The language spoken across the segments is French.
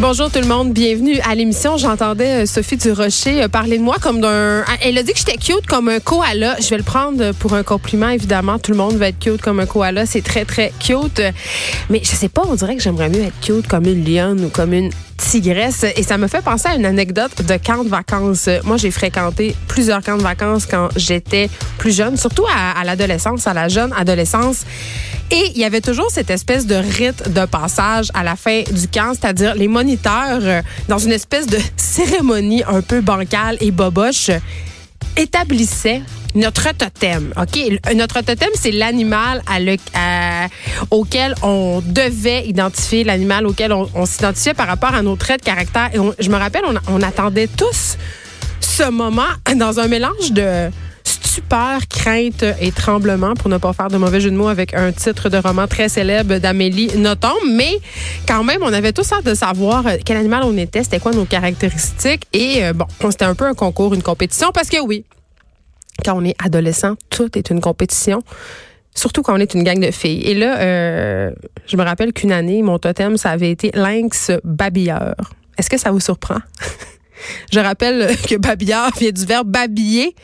Bonjour tout le monde, bienvenue à l'émission. J'entendais euh, Sophie Durocher euh, parler de moi comme d'un... Ah, Elle a dit que j'étais cute comme un koala. Je vais le prendre pour un compliment, évidemment. Tout le monde va être cute comme un koala. C'est très, très cute. Mais je sais pas, on dirait que j'aimerais mieux être cute comme une lionne ou comme une tigresse. Et ça me fait penser à une anecdote de camp de vacances. Moi, j'ai fréquenté plusieurs camps de vacances quand j'étais plus jeune, surtout à, à l'adolescence, à la jeune adolescence. Et il y avait toujours cette espèce de rite de passage à la fin du camp, c'est-à-dire les moniteurs, euh, dans une espèce de cérémonie un peu bancale et boboche, établissaient notre totem. Notre totem, c'est l'animal auquel on devait identifier, l'animal auquel on, s'identifiait par rapport à nos traits de caractère. Et je me rappelle, on, on attendait tous ce moment dans un mélange de stupeur, crainte et tremblement, pour ne pas faire de mauvais jeu de mots avec un titre de roman très célèbre d'Amélie Nothomb. Mais quand même, on avait tous hâte de savoir euh, quel animal on était, c'était quoi nos caractéristiques. Et euh, bon, c'était un peu un concours, une compétition, parce que oui, quand on est adolescent, tout est une compétition. Surtout quand on est une gang de filles. Et là, euh, je me rappelle qu'une année, mon totem, ça avait été lynx babilleur. Est-ce que ça vous surprend? je rappelle que babilleur vient du verbe babiller.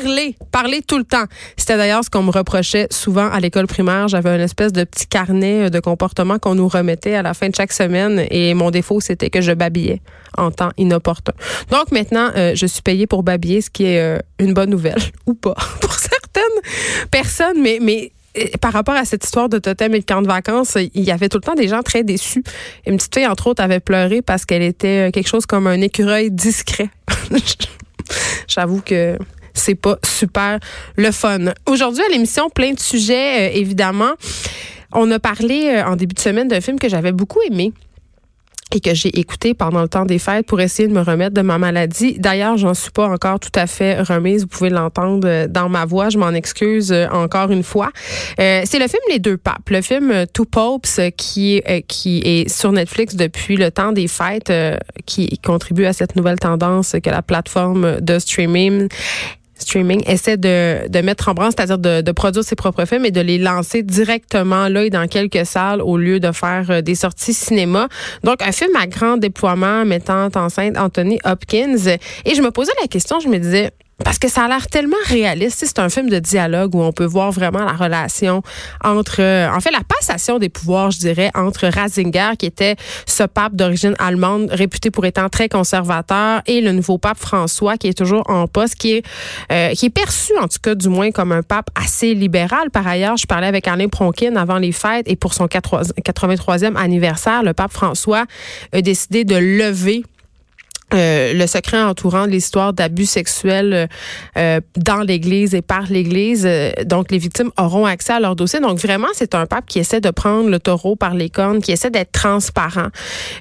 Parler, parler tout le temps. C'était d'ailleurs ce qu'on me reprochait souvent à l'école primaire. J'avais une espèce de petit carnet de comportement qu'on nous remettait à la fin de chaque semaine et mon défaut, c'était que je babillais en temps inopportun. Donc maintenant, euh, je suis payée pour babiller, ce qui est euh, une bonne nouvelle, ou pas, pour certaines personnes, mais, euh, par rapport à cette histoire de totem et de camp de vacances, il y avait tout le temps des gens très déçus. Une petite fille, entre autres, avait pleuré parce qu'elle était euh, quelque chose comme un écureuil discret. J'avoue que c'est pas super le fun. Aujourd'hui à l'émission, plein de sujets, euh, évidemment. On a parlé euh, en début de semaine d'un film que j'avais beaucoup aimé et que j'ai écouté pendant le temps des fêtes pour essayer de me remettre de ma maladie. D'ailleurs, j'en suis pas encore tout à fait remise. Vous pouvez l'entendre euh, dans ma voix. Je m'en excuse euh, encore une fois. Euh, c'est le film Les Deux Papes, le film euh, Two Popes qui est, qui est sur Netflix depuis le temps des fêtes, euh, qui contribue à cette nouvelle tendance que la plateforme de streaming streaming essaie de, de mettre en branle, c'est-à-dire de, produire ses propres films et de les lancer directement là et dans quelques salles au lieu de faire euh, des sorties cinéma. Donc, un film à grand déploiement mettant en scène Anthony Hopkins. Et je me posais la question, je me disais, parce que ça a l'air tellement réaliste. C'est un film de dialogue où on peut voir vraiment la relation entre, euh, en fait, la passation des pouvoirs, je dirais, entre Ratzinger, qui était ce pape d'origine allemande, réputé pour étant très conservateur, et le nouveau pape François, qui est toujours en poste, qui est, euh, qui est perçu, en tout cas, du moins, comme un pape assez libéral. Par ailleurs, je parlais avec Alain Pronkin avant les fêtes, et pour son 83e anniversaire, le pape François a décidé de lever euh, le secret entourant l'histoire d'abus sexuels euh, dans l'Église et par l'Église. Euh, donc, les victimes auront accès à leur dossier. Donc, vraiment, c'est un pape qui essaie de prendre le taureau par les cornes, qui essaie d'être transparent.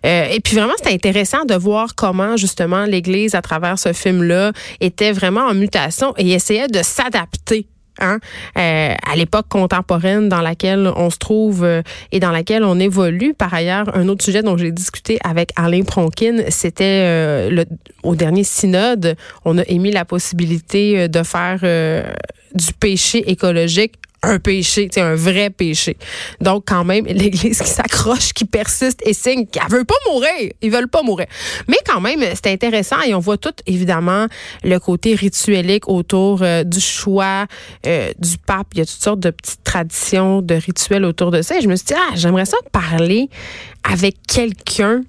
Euh, et puis, vraiment, c'est intéressant de voir comment, justement, l'Église, à travers ce film-là, était vraiment en mutation et essayait de s'adapter Hein, euh, à l'époque contemporaine dans laquelle on se trouve euh, et dans laquelle on évolue. Par ailleurs, un autre sujet dont j'ai discuté avec Alain Pronkin, c'était euh, au dernier synode, on a émis la possibilité de faire du péché écologique un péché, sais, un vrai péché. Donc, quand même, l'Église qui s'accroche, qui persiste et signe qu'elle veut pas mourir. Ils veulent pas mourir. Mais quand même, c'est intéressant et on voit tout, évidemment, le côté rituelique autour euh, du choix euh, du pape. Il y a toutes sortes de petites traditions, de rituels autour de ça. Et je me suis dit, ah, j'aimerais ça parler avec quelqu'un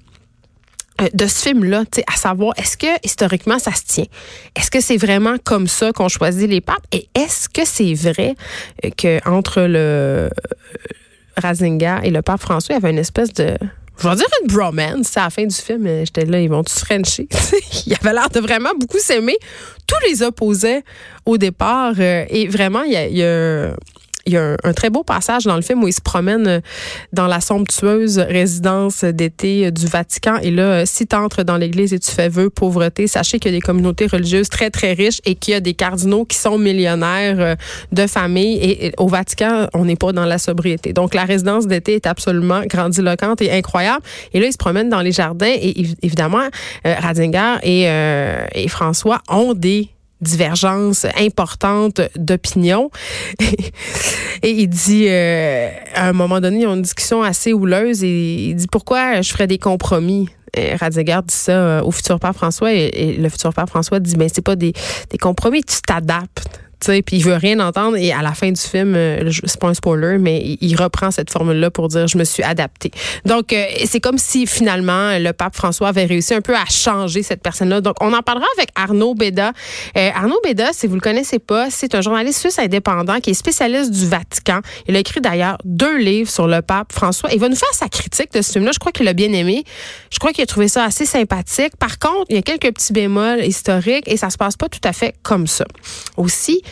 de ce film-là, à savoir, est-ce que historiquement ça se tient? Est-ce que c'est vraiment comme ça qu'on choisit les papes? Et est-ce que c'est vrai euh, que entre le euh, Ratzinger et le pape François, il y avait une espèce de je vais dire une bromance. À la fin du film, euh, j'étais là, ils vont tous Frencher. il avait l'air de vraiment beaucoup s'aimer. Tous les opposaient au départ. euh, et vraiment, il y a, il y a il y a un, un très beau passage dans le film où il se promène euh, dans la somptueuse résidence d'été euh, du Vatican. Et là, euh, si tu entres dans l'église et tu fais vœu pauvreté, sachez qu'il y a des communautés religieuses très, très riches et qu'il y a des cardinaux qui sont millionnaires de famille. Et, et au Vatican, on n'est pas dans la sobriété. Donc, la résidence d'été est absolument grandiloquente et incroyable. Et là, il se promène dans les jardins et évi- évidemment, Ratzinger et, euh, et François ont des divergences importantes d'opinion. et il dit, euh, à un moment donné, ils ont une discussion assez houleuse et il dit pourquoi je ferais des compromis? Ratzinger dit ça au futur père François et, le futur père François dit ben c'est pas des, des compromis, tu t'adaptes puis il veut rien entendre. Et à la fin du film, euh, c'est pas un spoiler, mais il reprend cette formule-là pour dire je me suis adapté. Donc euh, c'est comme si finalement le pape François avait réussi un peu à changer cette personne-là. Donc on en parlera avec Arnaud Beda. Euh, Arnaud Beda, si vous le connaissez pas, c'est un journaliste suisse indépendant qui est spécialiste du Vatican. Il a écrit d'ailleurs deux livres sur le pape François. Il va nous faire sa critique de ce film-là. Je crois qu'il a bien aimé. Je crois qu'il a trouvé ça assez sympathique. Par contre, il y a quelques petits bémols historiques et ça se passe pas tout à fait comme ça. Aussi,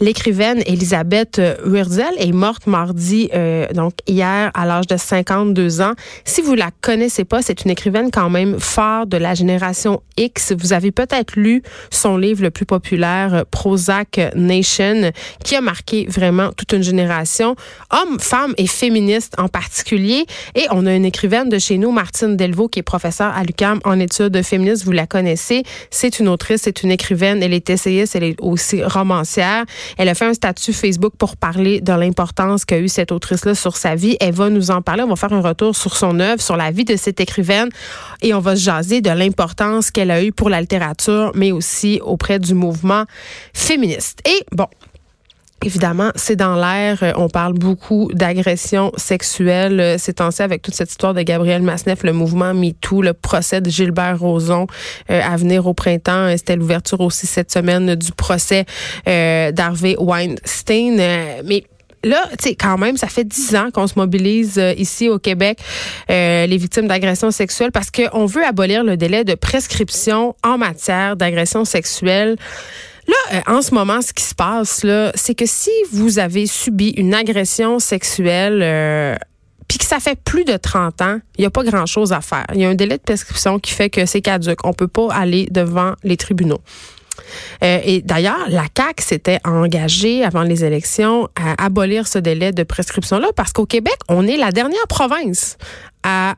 L'écrivaine Elisabeth Wurzel est morte mardi, euh, donc hier, à l'âge de 52 ans. Si vous la connaissez pas, c'est une écrivaine quand même phare de la génération X. Vous avez peut-être lu son livre le plus populaire, Prozac Nation, qui a marqué vraiment toute une génération, hommes, femmes et féministes en particulier. Et on a une écrivaine de chez nous, Martine Delvaux, qui est professeure à l'UQAM en études féministes. Vous la connaissez. C'est une autrice, c'est une écrivaine. Elle est essayiste, elle est aussi romancière. Elle a fait un statut Facebook pour parler de l'importance qu'a eu cette autrice-là sur sa vie. Elle va nous en parler. On va faire un retour sur son œuvre, sur la vie de cette écrivaine et on va se jaser de l'importance qu'elle a eue pour la littérature, mais aussi auprès du mouvement féministe. Et bon, Évidemment, c'est dans l'air. On parle beaucoup d'agression sexuelle. C'est temps avec toute cette histoire de Gabriel Masneff, le mouvement MeToo, le procès de Gilbert Rozon euh, à venir au printemps. C'était l'ouverture aussi cette semaine du procès euh, d'Harvey Weinstein. Euh, mais là, tu quand même, ça fait dix ans qu'on se mobilise ici au Québec, les victimes d'agression sexuelle, parce qu'on veut abolir le délai de prescription en matière d'agression sexuelle. Là, euh, en ce moment, ce qui se passe, là, c'est que si vous avez subi une agression sexuelle, euh, puis que ça fait plus de 30 ans, il n'y a pas grand-chose à faire. Il y a un délai de prescription qui fait que c'est caduque. On peut pas aller devant les tribunaux. Euh, et d'ailleurs, la CAC s'était engagée avant les élections à abolir ce délai de prescription-là parce qu'au Québec, on est la dernière province à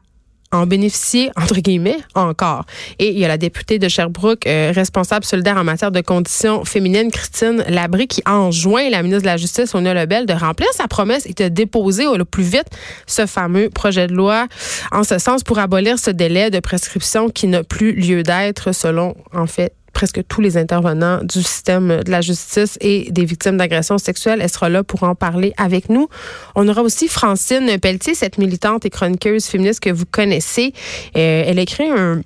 en bénéficier, entre guillemets, encore. Et il y a la députée de Sherbrooke, euh, responsable solidaire en matière de conditions féminines, Christine Labry, qui enjoint la ministre de la Justice, Sonia Lebel, de remplir sa promesse et de déposer au plus vite ce fameux projet de loi en ce sens pour abolir ce délai de prescription qui n'a plus lieu d'être selon, en fait, presque tous les intervenants du système de la justice et des victimes d'agressions sexuelles. Elle sera là pour en parler avec nous. On aura aussi Francine Pelletier, cette militante et chroniqueuse féministe que vous connaissez. Euh, elle écrit un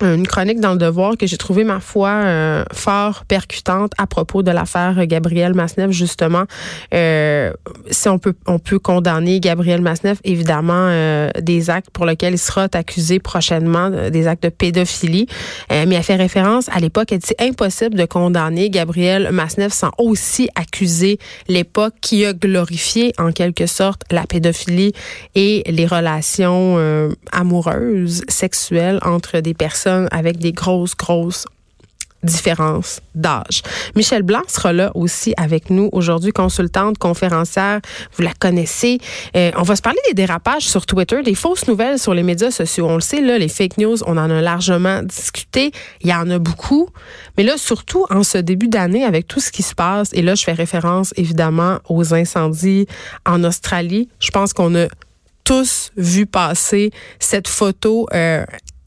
une chronique dans le Devoir que j'ai trouvé ma foi euh, fort percutante à propos de l'affaire Gabriel Masneff justement. Euh, si on peut on peut condamner Gabriel Masneff évidemment euh, des actes pour lesquels il sera accusé prochainement des actes de pédophilie. Mais elle fait référence à l'époque elle dit impossible de condamner Gabriel Masneff sans aussi accuser l'époque qui a glorifié en quelque sorte la pédophilie et les relations amoureuses sexuelles entre des personnes avec des grosses, grosses différences d'âge. Michel Blanc sera là aussi avec nous aujourd'hui, consultante, conférencière, vous la connaissez. Euh, on va se parler des dérapages sur Twitter, des fausses nouvelles sur les médias sociaux. On le sait, là, les fake news, on en a largement discuté. Il y en a beaucoup. Mais là, surtout en ce début d'année, avec tout ce qui se passe, et là, je fais référence évidemment aux incendies en Australie. Je pense qu'on a tous vu passer cette photo euh,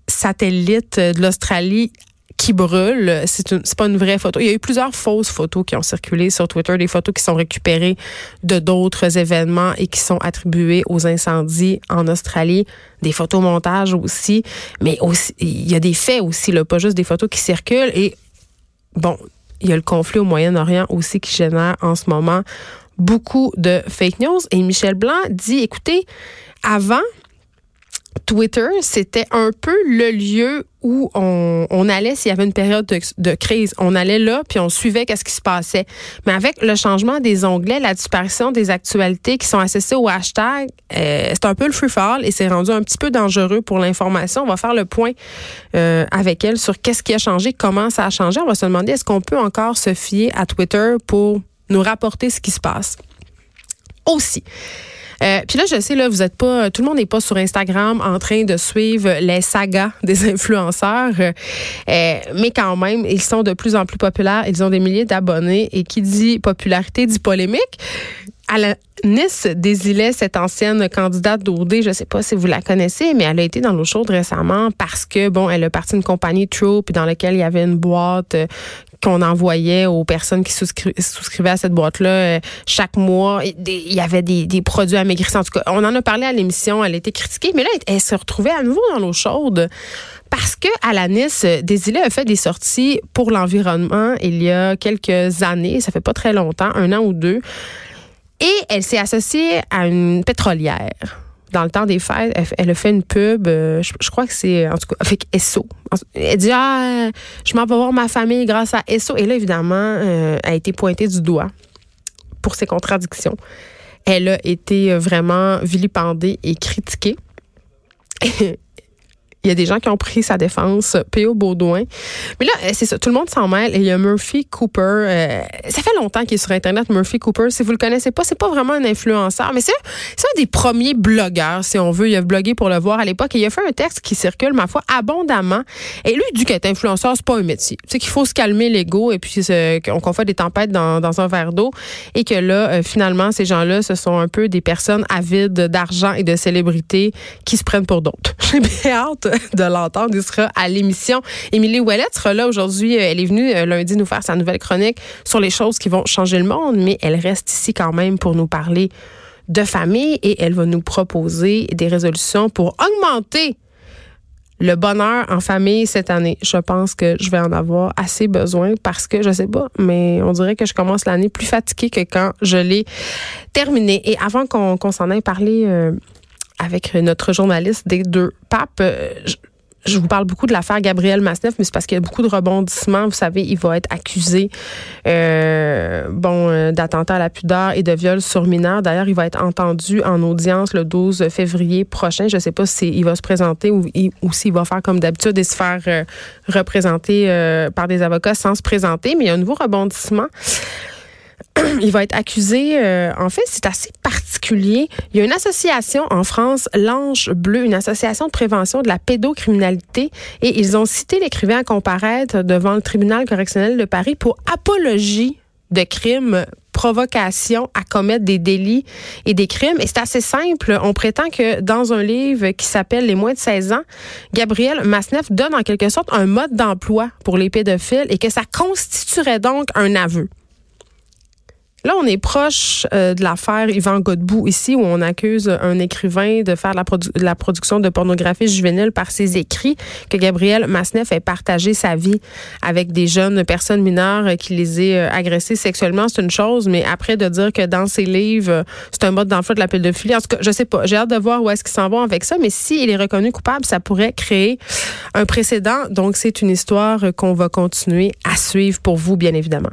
satellite de l'Australie qui brûle. C'est pas une vraie photo. Il y a eu plusieurs fausses photos qui ont circulé sur Twitter, des photos qui sont récupérées de d'autres événements et qui sont attribuées aux incendies en Australie, des photos montages aussi, mais aussi il y a des faits aussi, là, pas juste des photos qui circulent. Et bon, il y a le conflit au Moyen-Orient aussi qui génère en ce moment beaucoup de fake news. Et Michel Blanc dit, écoutez, avant, Twitter, c'était un peu le lieu où on, allait s'il y avait une période de, crise. On allait là, puis on suivait qu'est-ce qui se passait. Mais avec le changement des onglets, la disparition des actualités qui sont associées au hashtag, euh, c'est un peu le free fall et c'est rendu un petit peu dangereux pour l'information. On va faire le point euh, avec elle sur qu'est-ce qui a changé, comment ça a changé. On va se demander est-ce qu'on peut encore se fier à Twitter pour nous rapporter ce qui se passe? Aussi, Euh, puis là, je sais, là, vous êtes pas, tout le monde n'est pas sur Instagram en train de suivre les sagas des influenceurs, euh, mais quand même, ils sont de plus en plus populaires. Ils ont des milliers d'abonnés et qui dit popularité dit polémique. À la Nice désilait cette ancienne candidate d'OD, je sais pas si vous la connaissez, mais elle a été dans l'eau chaude récemment parce que, bon, elle a parti d'une compagnie puis dans laquelle il y avait une boîte euh, qu'on envoyait aux personnes qui souscrivaient à cette boîte-là euh, chaque mois. Il y avait des, produits amaigrissants. En tout cas, on en a parlé à l'émission, elle a été critiquée, mais là, elle se retrouvait à nouveau dans l'eau chaude parce que à la Nice, Désilé a fait des sorties pour l'environnement il y a quelques années, ça fait pas très longtemps, un an ou deux. Et elle s'est associée à une pétrolière. Dans le temps des fêtes, elle, a fait une pub, euh, je, crois que c'est en tout cas avec Esso. Elle dit ah, je m'en vais voir ma famille grâce à Esso. Et là évidemment, euh, elle a été pointée du doigt pour ses contradictions. Elle a été vraiment vilipendée et critiquée. Il y a des gens qui ont pris sa défense, P.O. Baudouin. Mais là, c'est ça, tout le monde s'en mêle. Et il y a Murphy Cooper. Euh, ça fait longtemps qu'il est sur Internet, Murphy Cooper. Si vous le connaissez pas, c'est pas vraiment un influenceur, mais c'est un des premiers blogueurs, si on veut. Il a blogué pour le voir à l'époque et il a fait un texte qui circule, ma foi, abondamment. Et lui, il dit qu'être influenceur, c'est pas un métier. Tu sais qu'il faut se calmer l'ego et puis qu'on fait des tempêtes dans, un verre d'eau et que là, euh, finalement, ces gens-là, ce sont un peu des personnes avides d'argent et de célébrités qui se prennent pour d'autres. J'ai bien hâte de l'entendre. Il sera à l'émission. Émilie Ouellette sera là aujourd'hui. Elle est venue euh, lundi nous faire sa nouvelle chronique sur les choses qui vont changer le monde, mais elle reste ici quand même pour nous parler de famille et elle va nous proposer des résolutions pour augmenter le bonheur en famille cette année. Je pense que je vais en avoir assez besoin parce que je sais pas, mais on dirait que je commence l'année plus fatiguée que quand je l'ai terminée. Et avant qu'on s'en aille parler euh, avec notre journaliste des deux papes. Euh, je, vous parle beaucoup de l'affaire Gabriel Masneff, mais c'est parce qu'il y a beaucoup de rebondissements. Vous savez, il va être accusé euh, bon, euh, d'attentat à la pudeur et de viol sur mineur. D'ailleurs, il va être entendu en audience le 12 février prochain. Je ne sais pas s'il va se présenter ou, ou s'il va faire comme d'habitude et se faire représenter par des avocats sans se présenter. Mais il y a un nouveau rebondissement. il va être accusé. Euh, en fait, c'est assez particulier. Il y a une association en France, l'Ange Bleu, une association de prévention de la pédocriminalité, et ils ont cité l'écrivain à comparaître devant le tribunal correctionnel de Paris pour apologie de crimes provocation à commettre des délits et des crimes. Et c'est assez simple. On prétend que dans un livre qui s'appelle Les moins de 16 ans, Gabriel Masneff donne en quelque sorte un mode d'emploi pour les pédophiles et que ça constituerait donc un aveu. Là, on est proche euh, de l'affaire Yvan Godbout ici, où on accuse un écrivain de faire la, la, production de pornographie juvénile par ses écrits, que Gabriel Masneff ait partagé sa vie avec des jeunes personnes mineures qui les aient euh, agressées sexuellement, c'est une chose, mais après de dire que dans ses livres, c'est un mode d'emploi de la pédophilie, en tout cas, je sais pas, j'ai hâte de voir où est-ce qu'ils s'en vont avec ça, mais s'il est reconnu coupable, ça pourrait créer un précédent. Donc, c'est une histoire qu'on va continuer à suivre pour vous, bien évidemment.